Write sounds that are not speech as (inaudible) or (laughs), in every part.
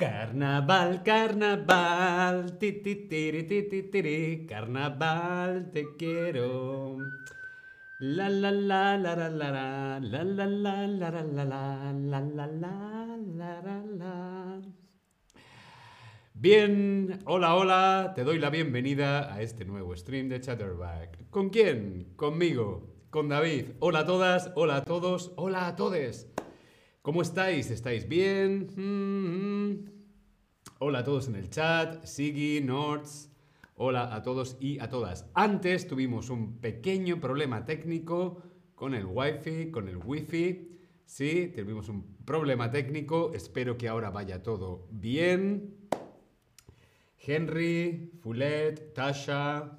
Carnaval, carnaval, ti, ti, tiri, ti, ti, tiri, carnaval, te quiero. La la la la la la la la la la la la la la la la la la Bien, hola, hola, te doy la bienvenida a este nuevo stream de Chatterback. ¿Con quién? Conmigo, con David. Hola a todas, hola a todos, hola a todes. ¿Cómo estáis? ¿Estáis bien? Mm-hmm. Hola a todos en el chat, Sigi, Nords. Hola a todos y a todas. Antes tuvimos un pequeño problema técnico con el Wi-Fi, con el Wi-Fi. Sí, tuvimos un problema técnico. Espero que ahora vaya todo bien. Henry, Fulet, Tasha,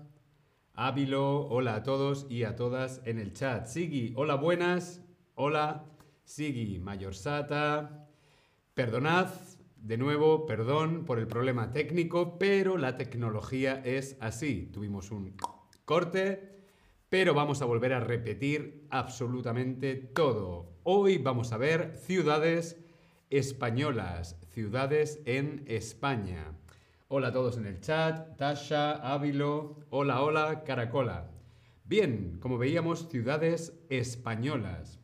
Ávilo, hola a todos y a todas en el chat. Sigi, hola buenas. Hola. Sigi Mayorsata. Perdonad, de nuevo, perdón por el problema técnico, pero la tecnología es así. Tuvimos un corte, pero vamos a volver a repetir absolutamente todo. Hoy vamos a ver ciudades españolas, ciudades en España. Hola a todos en el chat, Tasha, Ávilo, hola, hola, Caracola. Bien, como veíamos, ciudades españolas.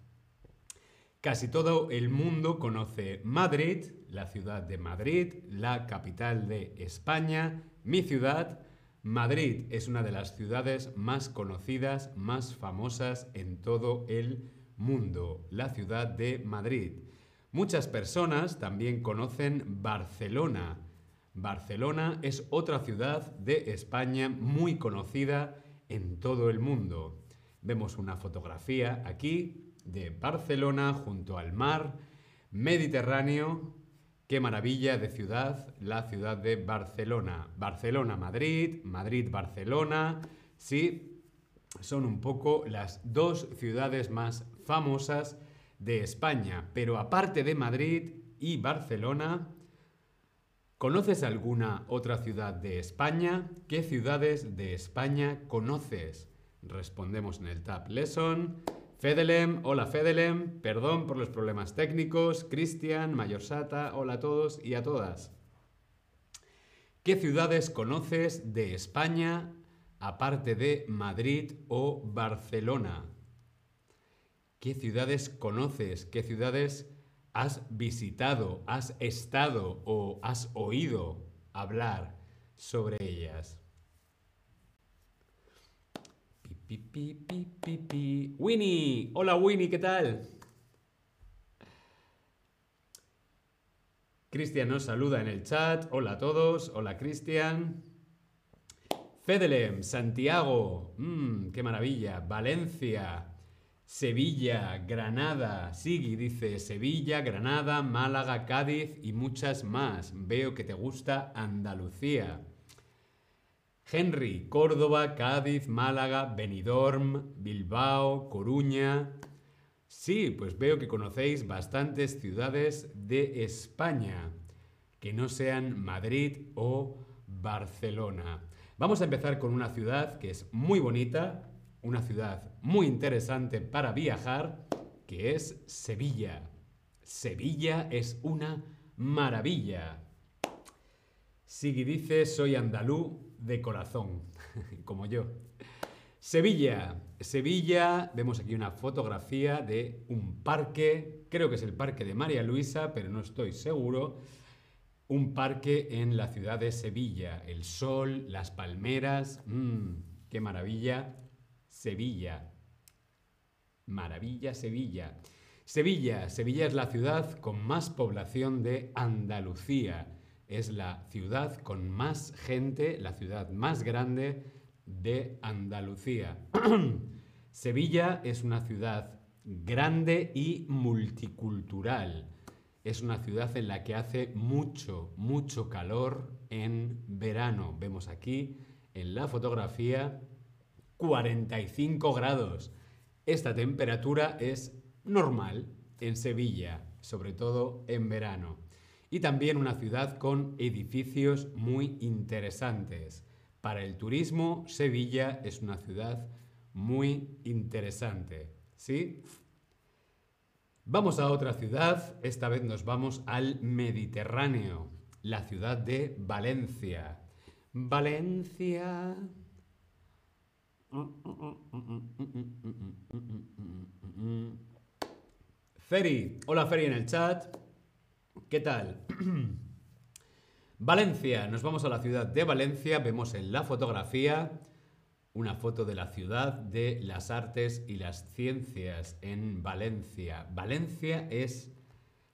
Casi todo el mundo conoce Madrid, la ciudad de Madrid, la capital de España, mi ciudad. Madrid es una de las ciudades más conocidas, más famosas en todo el mundo, la ciudad de Madrid. Muchas personas también conocen Barcelona. Barcelona es otra ciudad de España muy conocida en todo el mundo. Vemos una fotografía aquí de Barcelona junto al mar Mediterráneo. Qué maravilla de ciudad, la ciudad de Barcelona. Barcelona-Madrid, Madrid-Barcelona. Sí, son un poco las dos ciudades más famosas de España. Pero aparte de Madrid y Barcelona, ¿conoces alguna otra ciudad de España? ¿Qué ciudades de España conoces? Respondemos en el Tab Lesson. Fedelem, hola Fedelem, perdón por los problemas técnicos. Cristian, Mayorsata, hola a todos y a todas. ¿Qué ciudades conoces de España aparte de Madrid o Barcelona? ¿Qué ciudades conoces? ¿Qué ciudades has visitado, has estado o has oído hablar sobre ellas? Pi, Winnie, hola Winnie, ¿qué tal? Cristian nos saluda en el chat. Hola a todos. Hola Cristian. Fedelem, Santiago. Mmm, qué maravilla. Valencia. Sevilla, Granada. Sigui dice Sevilla, Granada, Málaga, Cádiz y muchas más. Veo que te gusta Andalucía. Henry, Córdoba, Cádiz, Málaga, Benidorm, Bilbao, Coruña. Sí, pues veo que conocéis bastantes ciudades de España, que no sean Madrid o Barcelona. Vamos a empezar con una ciudad que es muy bonita, una ciudad muy interesante para viajar, que es Sevilla. Sevilla es una maravilla. Sigui dice, soy andalú, de corazón, (laughs) como yo. Sevilla. Sevilla, vemos aquí una fotografía de un parque, creo que es el parque de María Luisa, pero no estoy seguro. Un parque en la ciudad de Sevilla. El sol, las palmeras, mmm, qué maravilla. Sevilla. Maravilla Sevilla. Sevilla. Sevilla es la ciudad con más población de Andalucía es la ciudad con más gente, la ciudad más grande de Andalucía. (clears throat) Sevilla es una ciudad grande y multicultural. Es una ciudad en la que hace mucho, mucho calor en verano. Vemos aquí en la fotografía 45 grados. Esta temperatura es normal en Sevilla, sobre todo en verano y también una ciudad con edificios muy interesantes. Para el turismo, Sevilla es una ciudad muy interesante. ¿Sí? Vamos a otra ciudad, esta vez nos vamos al Mediterráneo. la ciudad de Valencia. Valencia. Feri, hola Feri en el chat. ¿Qué tal? (clears throat) Valencia, nos vamos a la ciudad de Valencia, vemos en la fotografía una foto de la ciudad de las artes y las ciencias en Valencia. Valencia es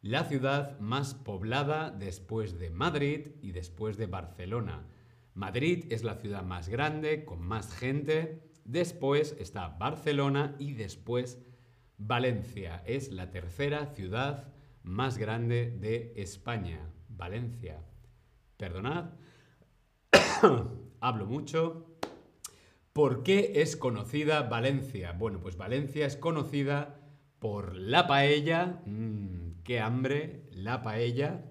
la ciudad más poblada después de Madrid y después de Barcelona. Madrid es la ciudad más grande, con más gente. Después está Barcelona y después Valencia. Es la tercera ciudad más grande de España. Valencia. Perdonad. (coughs) Hablo mucho. ¿Por qué es conocida Valencia? Bueno, pues Valencia es conocida por la paella. Mmm, qué hambre, la paella.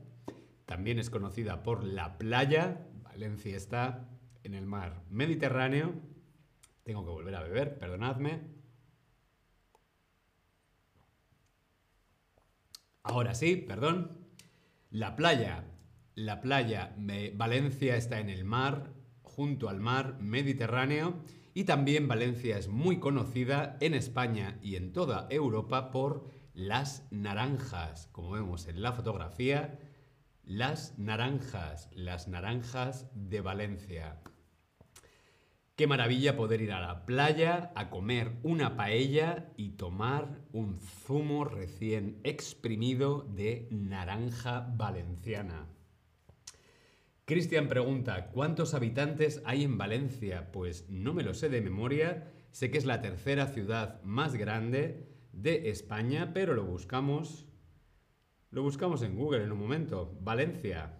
También es conocida por la playa. Valencia está en el mar Mediterráneo. Tengo que volver a beber, perdonadme. Ahora sí, perdón. La playa. La playa Valencia está en el mar, junto al mar Mediterráneo. Y también Valencia es muy conocida en España y en toda Europa por las naranjas. Como vemos en la fotografía, las naranjas, las naranjas de Valencia. Qué maravilla poder ir a la playa a comer una paella y tomar un zumo recién exprimido de naranja valenciana. Cristian pregunta, ¿cuántos habitantes hay en Valencia? Pues no me lo sé de memoria, sé que es la tercera ciudad más grande de España, pero lo buscamos lo buscamos en Google en un momento. Valencia.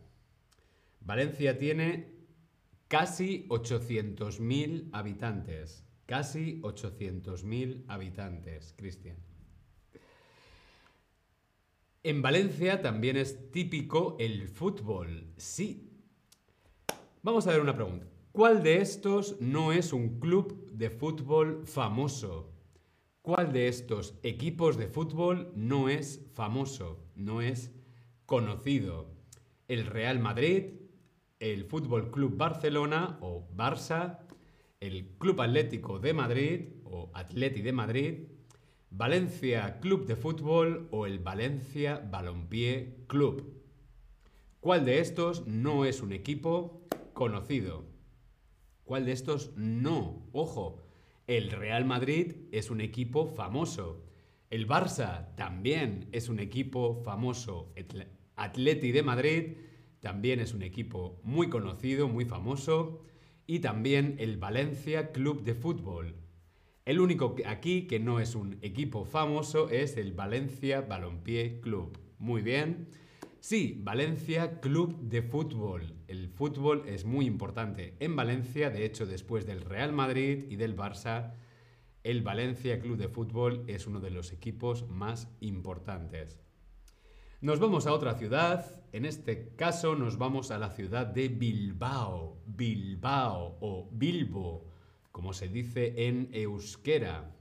Valencia tiene casi 800.000 habitantes. Casi 800.000 habitantes, Cristian. En Valencia también es típico el fútbol. Sí. Vamos a ver una pregunta. ¿Cuál de estos no es un club de fútbol famoso? ¿Cuál de estos equipos de fútbol no es famoso, no es conocido? El Real Madrid, el Fútbol Club Barcelona o Barça, el Club Atlético de Madrid o Atleti de Madrid, Valencia Club de Fútbol o el Valencia Balompié Club. ¿Cuál de estos no es un equipo conocido? ¿Cuál de estos no? Ojo, el Real Madrid es un equipo famoso. El Barça también es un equipo famoso. Atleti de Madrid también es un equipo muy conocido, muy famoso. Y también el Valencia Club de Fútbol. El único aquí que no es un equipo famoso es el Valencia Balompié Club. Muy bien. Sí, Valencia Club de Fútbol. El fútbol es muy importante en Valencia, de hecho después del Real Madrid y del Barça, el Valencia Club de Fútbol es uno de los equipos más importantes. Nos vamos a otra ciudad, en este caso nos vamos a la ciudad de Bilbao, Bilbao o Bilbo, como se dice en euskera.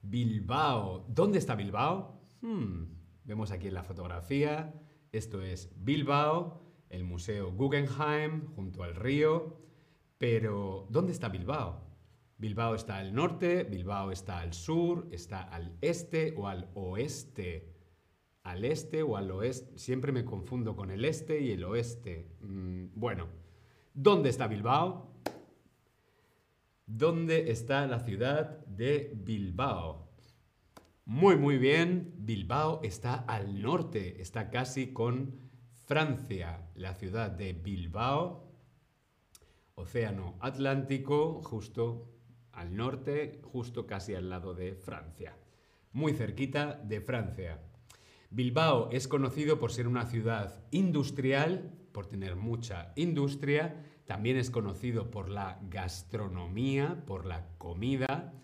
Bilbao, ¿dónde está Bilbao? Hmm. Vemos aquí en la fotografía, esto es Bilbao, el Museo Guggenheim, junto al río. Pero, ¿dónde está Bilbao? Bilbao está al norte, Bilbao está al sur, está al este o al oeste. Al este o al oeste. Siempre me confundo con el este y el oeste. Mm, bueno, ¿dónde está Bilbao? ¿Dónde está la ciudad de Bilbao? Muy, muy bien. Bilbao está al norte, está casi con Francia. La ciudad de Bilbao, Océano Atlántico, justo al norte, justo casi al lado de Francia. Muy cerquita de Francia. Bilbao es conocido por ser una ciudad industrial, por tener mucha industria. También es conocido por la gastronomía, por la comida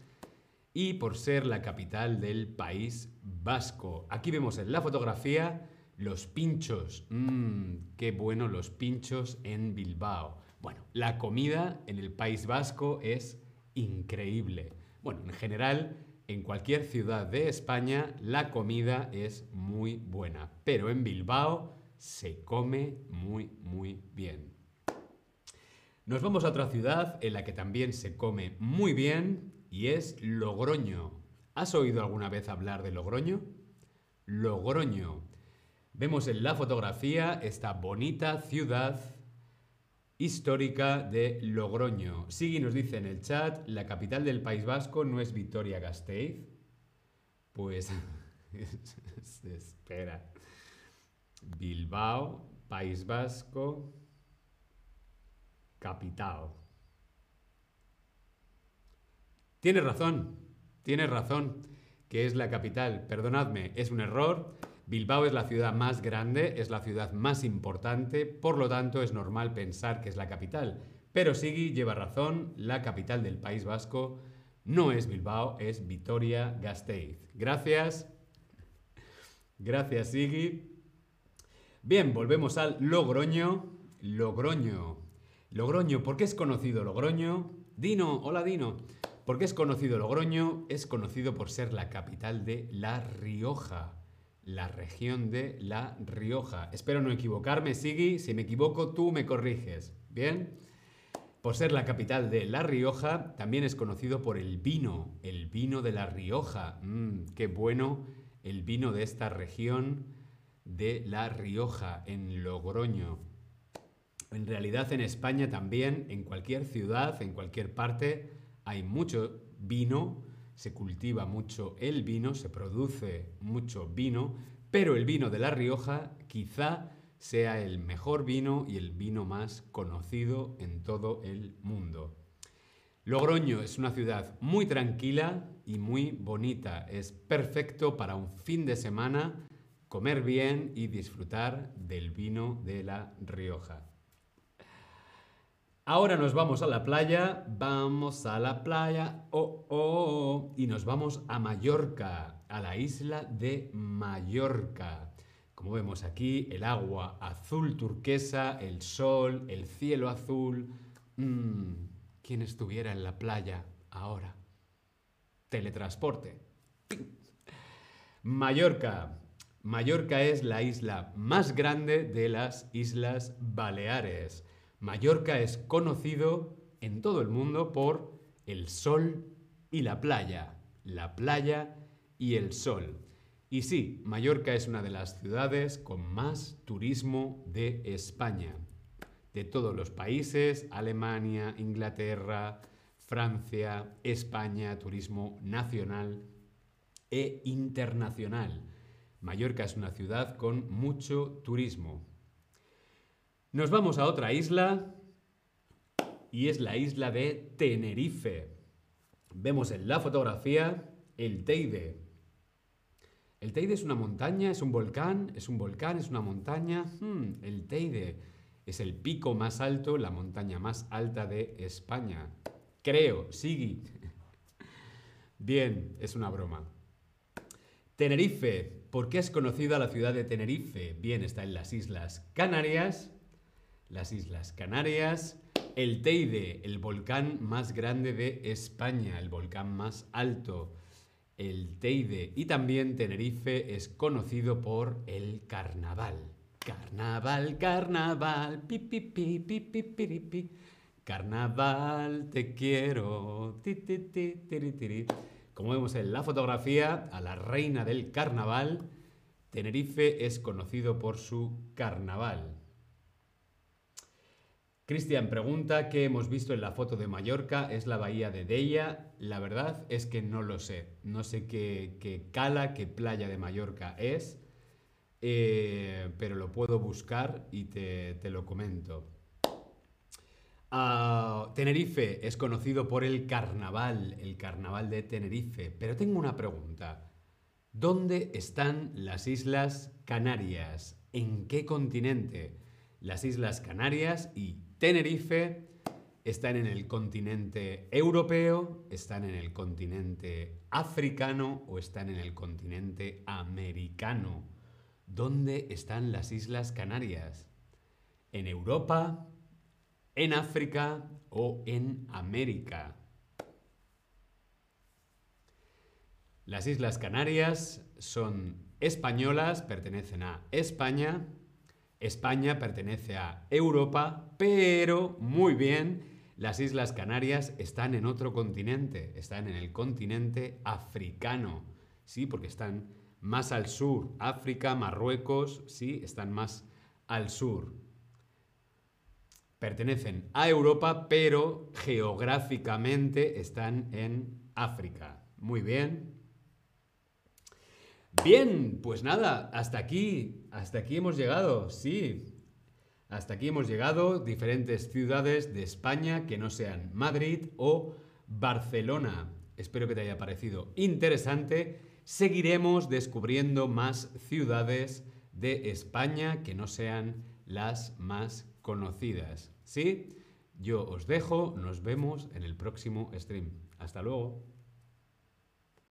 y por ser la capital del país vasco. Aquí vemos en la fotografía los pinchos. Mmm, qué bueno los pinchos en Bilbao. Bueno, la comida en el País Vasco es increíble. Bueno, en general, en cualquier ciudad de España la comida es muy buena, pero en Bilbao se come muy, muy bien. Nos vamos a otra ciudad en la que también se come muy bien y es Logroño. ¿Has oído alguna vez hablar de Logroño? Logroño. Vemos en la fotografía esta bonita ciudad histórica de Logroño. Sigui nos dice en el chat, la capital del País Vasco no es Vitoria-Gasteiz. Pues (laughs) espera. Bilbao, País Vasco, capital. Tienes razón, tienes razón, que es la capital. Perdonadme, es un error. Bilbao es la ciudad más grande, es la ciudad más importante, por lo tanto es normal pensar que es la capital. Pero Sigui lleva razón, la capital del País Vasco no es Bilbao, es Vitoria-Gasteiz. Gracias. Gracias, Sigui. Bien, volvemos al Logroño. Logroño. Logroño, ¿por qué es conocido Logroño? Dino, hola Dino. ¿Por qué es conocido Logroño? Es conocido por ser la capital de La Rioja. La región de La Rioja. Espero no equivocarme, Sigui. Si me equivoco, tú me corriges. ¿Bien? Por ser la capital de La Rioja, también es conocido por el vino. El vino de La Rioja. Mmm, qué bueno el vino de esta región de La Rioja, en Logroño. En realidad en España también, en cualquier ciudad, en cualquier parte, hay mucho vino, se cultiva mucho el vino, se produce mucho vino, pero el vino de La Rioja quizá sea el mejor vino y el vino más conocido en todo el mundo. Logroño es una ciudad muy tranquila y muy bonita. Es perfecto para un fin de semana comer bien y disfrutar del vino de La Rioja. Ahora nos vamos a la playa, vamos a la playa, oh, oh, oh, y nos vamos a Mallorca, a la isla de Mallorca. Como vemos aquí, el agua azul turquesa, el sol, el cielo azul. Mm, ¿Quién estuviera en la playa ahora? Teletransporte. Mallorca. Mallorca es la isla más grande de las Islas Baleares. Mallorca es conocido en todo el mundo por el sol y la playa. La playa y el sol. Y sí, Mallorca es una de las ciudades con más turismo de España. De todos los países, Alemania, Inglaterra, Francia, España, turismo nacional e internacional. Mallorca es una ciudad con mucho turismo. Nos vamos a otra isla y es la isla de Tenerife. Vemos en la fotografía el Teide. El Teide es una montaña, es un volcán, es un volcán, es una montaña. Hmm, el Teide es el pico más alto, la montaña más alta de España. Creo, Sigui. (laughs) Bien, es una broma. Tenerife. ¿Por qué es conocida la ciudad de Tenerife? Bien, está en las Islas Canarias las Islas Canarias, el Teide, el volcán más grande de España, el volcán más alto, el Teide y también Tenerife es conocido por el carnaval. Carnaval, carnaval, pi pi pi pi pi pi pi. Carnaval, te quiero. Ti, ti, ti, Como vemos en la fotografía, a la reina del carnaval, Tenerife es conocido por su carnaval. Cristian pregunta qué hemos visto en la foto de Mallorca, es la bahía de Deia. La verdad es que no lo sé. No sé qué, cala, qué playa de Mallorca es, eh, pero lo puedo buscar y te, lo comento. Ah, Tenerife es conocido por el carnaval, el carnaval de Tenerife. Pero tengo una pregunta. ¿Dónde están las Islas Canarias? ¿En qué continente? Las Islas Canarias y Tenerife, están en el continente europeo, están en el continente africano o están en el continente americano. ¿Dónde están las Islas Canarias? ¿En Europa? ¿En África o en América? Las Islas Canarias son españolas, pertenecen a España España pertenece a Europa, pero muy bien, las Islas Canarias están en otro continente, están en el continente africano, ¿sí? Porque están más al sur. África, Marruecos, sí, están más al sur. Pertenecen a Europa, pero geográficamente están en África. Muy bien. Bien, pues nada, hasta aquí, hasta aquí hemos llegado, sí. Hasta aquí hemos llegado, diferentes ciudades de España que no sean Madrid o Barcelona. Espero que te haya parecido interesante. Seguiremos descubriendo más ciudades de España que no sean las más conocidas. ¿Sí? Yo os dejo, nos vemos en el próximo stream. Hasta luego.